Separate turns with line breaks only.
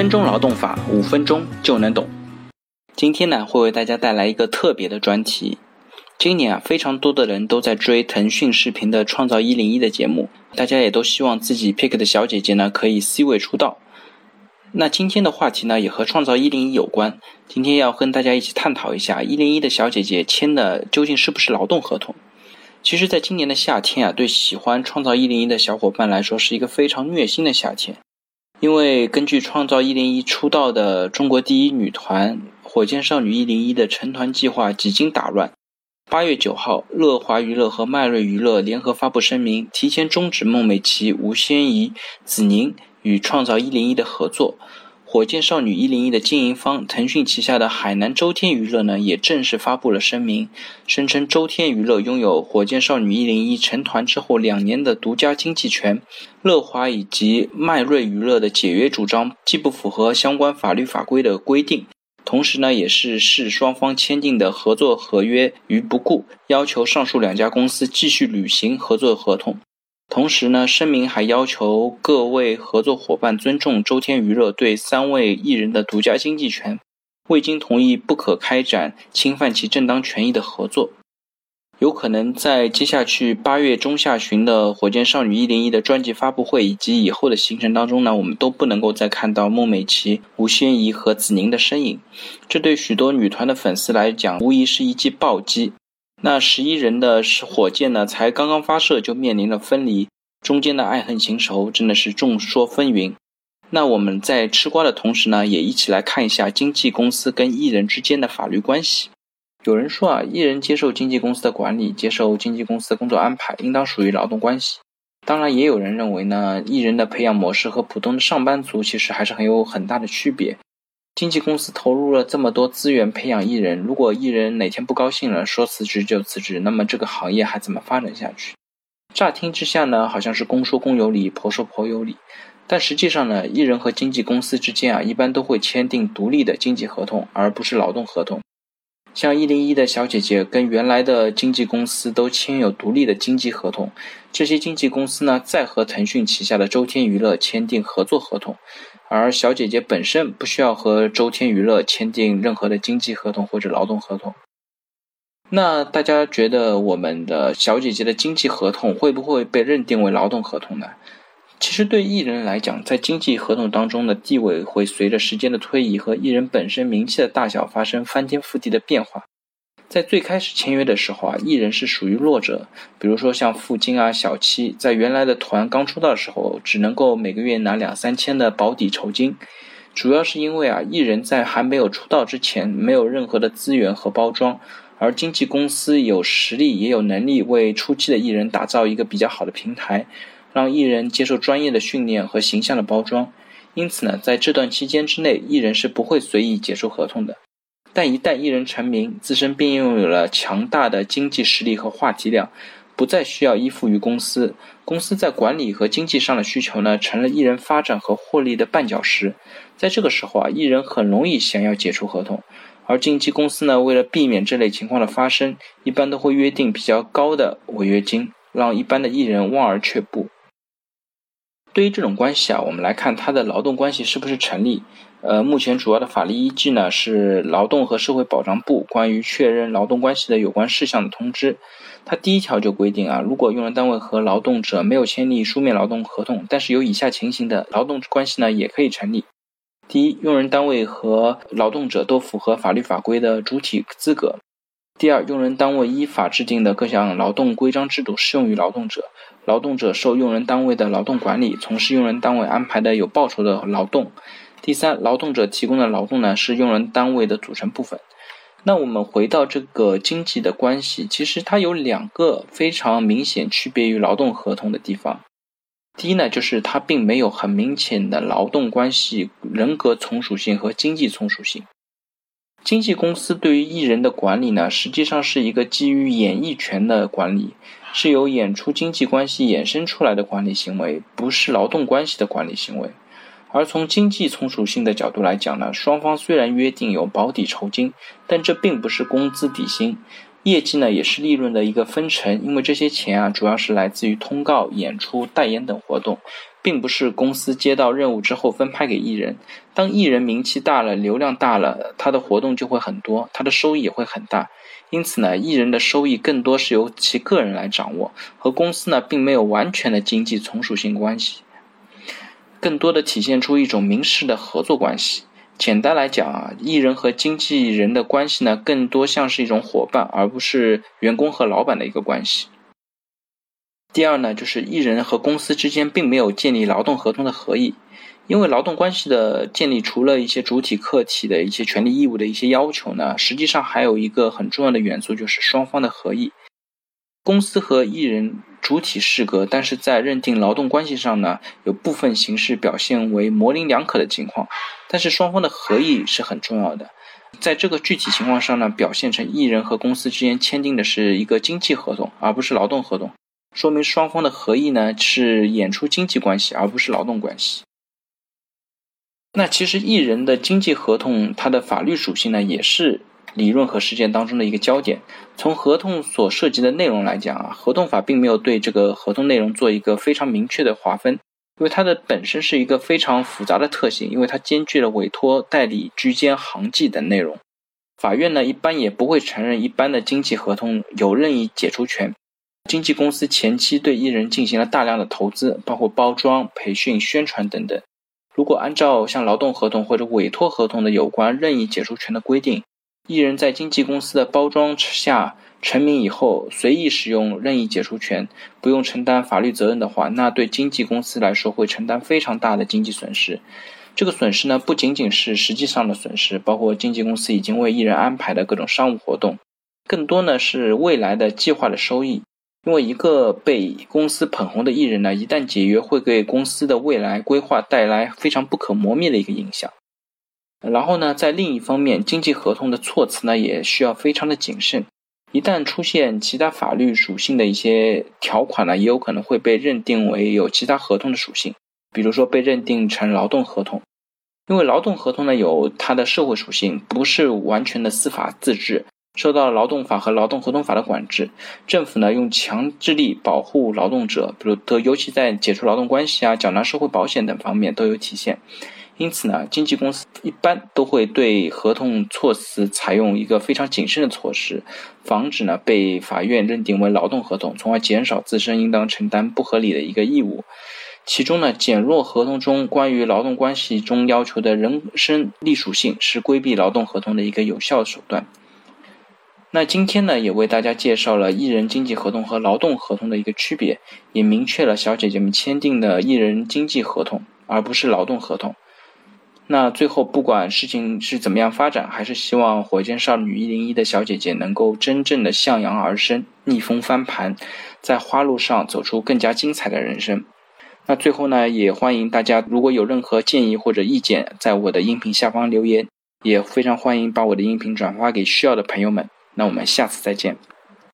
分钟劳动法，五分钟就能懂。今天呢，会为大家带来一个特别的专题。今年啊，非常多的人都在追腾讯视频的《创造一零一》的节目，大家也都希望自己 pick 的小姐姐呢可以 C 位出道。那今天的话题呢，也和《创造一零一》有关。今天要跟大家一起探讨一下，一零一的小姐姐签的究竟是不是劳动合同？其实，在今年的夏天啊，对喜欢《创造一零一》的小伙伴来说，是一个非常虐心的夏天。因为根据《创造一零一》出道的中国第一女团火箭少女一零一的成团计划几经打乱。八月九号，乐华娱乐和迈瑞娱乐联合发布声明，提前终止孟美岐、吴宣仪、子宁与创造一零一的合作。火箭少女一零一的经营方腾讯旗下的海南周天娱乐呢，也正式发布了声明，声称周天娱乐拥有火箭少女一零一成团之后两年的独家经济权。乐华以及迈瑞娱乐的解约主张既不符合相关法律法规的规定。同时呢，也是视双方签订的合作合约于不顾，要求上述两家公司继续履行合作合同。同时呢，声明还要求各位合作伙伴尊重周天娱乐对三位艺人的独家经济权，未经同意不可开展侵犯其正当权益的合作。有可能在接下去八月中下旬的火箭少女一零一的专辑发布会以及以后的行程当中呢，我们都不能够再看到孟美岐、吴宣仪和子宁的身影。这对许多女团的粉丝来讲，无疑是一记暴击。那十一人的火箭呢，才刚刚发射就面临了分离，中间的爱恨情仇真的是众说纷纭。那我们在吃瓜的同时呢，也一起来看一下经纪公司跟艺人之间的法律关系。有人说啊，艺人接受经纪公司的管理，接受经纪公司的工作安排，应当属于劳动关系。当然，也有人认为呢，艺人的培养模式和普通的上班族其实还是很有很大的区别。经纪公司投入了这么多资源培养艺人，如果艺人哪天不高兴了，说辞职就辞职，那么这个行业还怎么发展下去？乍听之下呢，好像是公说公有理，婆说婆有理，但实际上呢，艺人和经纪公司之间啊，一般都会签订独立的经纪合同，而不是劳动合同。像一零一的小姐姐跟原来的经纪公司都签有独立的经纪合同，这些经纪公司呢再和腾讯旗下的周天娱乐签订合作合同，而小姐姐本身不需要和周天娱乐签订任何的经纪合同或者劳动合同。那大家觉得我们的小姐姐的经纪合同会不会被认定为劳动合同呢？其实对艺人来讲，在经纪合同当中的地位会随着时间的推移和艺人本身名气的大小发生翻天覆地的变化。在最开始签约的时候啊，艺人是属于弱者，比如说像付金啊、小七，在原来的团刚出道的时候，只能够每个月拿两三千的保底酬金，主要是因为啊，艺人在还没有出道之前，没有任何的资源和包装，而经纪公司有实力也有能力为初期的艺人打造一个比较好的平台。让艺人接受专业的训练和形象的包装，因此呢，在这段期间之内，艺人是不会随意解除合同的。但一旦艺人成名，自身便拥有了强大的经济实力和话题量，不再需要依附于公司。公司在管理和经济上的需求呢，成了艺人发展和获利的绊脚石。在这个时候啊，艺人很容易想要解除合同，而经纪公司呢，为了避免这类情况的发生，一般都会约定比较高的违约金，让一般的艺人望而却步。对于这种关系啊，我们来看他的劳动关系是不是成立。呃，目前主要的法律依据呢是劳动和社会保障部关于确认劳动关系的有关事项的通知。它第一条就规定啊，如果用人单位和劳动者没有签订书面劳动合同，但是有以下情形的劳动关系呢，也可以成立。第一，用人单位和劳动者都符合法律法规的主体资格。第二，用人单位依法制定的各项劳动规章制度适用于劳动者，劳动者受用人单位的劳动管理，从事用人单位安排的有报酬的劳动。第三，劳动者提供的劳动呢是用人单位的组成部分。那我们回到这个经济的关系，其实它有两个非常明显区别于劳动合同的地方。第一呢，就是它并没有很明显的劳动关系人格从属性和经济从属性。经纪公司对于艺人的管理呢，实际上是一个基于演艺权的管理，是由演出经济关系衍生出来的管理行为，不是劳动关系的管理行为。而从经济从属性的角度来讲呢，双方虽然约定有保底酬金，但这并不是工资底薪，业绩呢也是利润的一个分成，因为这些钱啊主要是来自于通告、演出、代言等活动，并不是公司接到任务之后分派给艺人。当艺人名气大了、流量大了，他的活动就会很多，他的收益也会很大。因此呢，艺人的收益更多是由其个人来掌握，和公司呢并没有完全的经济从属性关系，更多的体现出一种明示的合作关系。简单来讲啊，艺人和经纪人的关系呢，更多像是一种伙伴，而不是员工和老板的一个关系。第二呢，就是艺人和公司之间并没有建立劳动合同的合意，因为劳动关系的建立，除了一些主体客体的一些权利义务的一些要求呢，实际上还有一个很重要的元素，就是双方的合意。公司和艺人主体适格，但是在认定劳动关系上呢，有部分形式表现为模棱两可的情况，但是双方的合意是很重要的。在这个具体情况上呢，表现成艺人和公司之间签订的是一个经济合同，而不是劳动合同。说明双方的合意呢是演出经济关系，而不是劳动关系。那其实艺人的经济合同，它的法律属性呢，也是理论和实践当中的一个焦点。从合同所涉及的内容来讲啊，合同法并没有对这个合同内容做一个非常明确的划分，因为它的本身是一个非常复杂的特性，因为它兼具了委托、代理、居间、行迹等内容。法院呢，一般也不会承认一般的经济合同有任意解除权。经纪公司前期对艺人进行了大量的投资，包括包装、培训、宣传等等。如果按照像劳动合同或者委托合同的有关任意解除权的规定，艺人在经纪公司的包装下成名以后，随意使用任意解除权，不用承担法律责任的话，那对经纪公司来说会承担非常大的经济损失。这个损失呢，不仅仅是实际上的损失，包括经纪公司已经为艺人安排的各种商务活动，更多呢是未来的计划的收益。因为一个被公司捧红的艺人呢，一旦解约，会给公司的未来规划带来非常不可磨灭的一个影响。然后呢，在另一方面，经济合同的措辞呢，也需要非常的谨慎。一旦出现其他法律属性的一些条款呢，也有可能会被认定为有其他合同的属性，比如说被认定成劳动合同。因为劳动合同呢，有它的社会属性，不是完全的司法自治。受到劳动法和劳动合同法的管制，政府呢用强制力保护劳动者，比如都尤其在解除劳动关系啊、缴纳社会保险等方面都有体现。因此呢，经纪公司一般都会对合同措辞采用一个非常谨慎的措施，防止呢被法院认定为劳动合同，从而减少自身应当承担不合理的一个义务。其中呢，减弱合同中关于劳动关系中要求的人身隶属性，是规避劳动合同的一个有效手段。那今天呢，也为大家介绍了艺人经济合同和劳动合同的一个区别，也明确了小姐姐们签订的艺人经济合同，而不是劳动合同。那最后，不管事情是怎么样发展，还是希望火箭少女一零一的小姐姐能够真正的向阳而生，逆风翻盘，在花路上走出更加精彩的人生。那最后呢，也欢迎大家如果有任何建议或者意见，在我的音频下方留言，也非常欢迎把我的音频转发给需要的朋友们。那我们下次再见。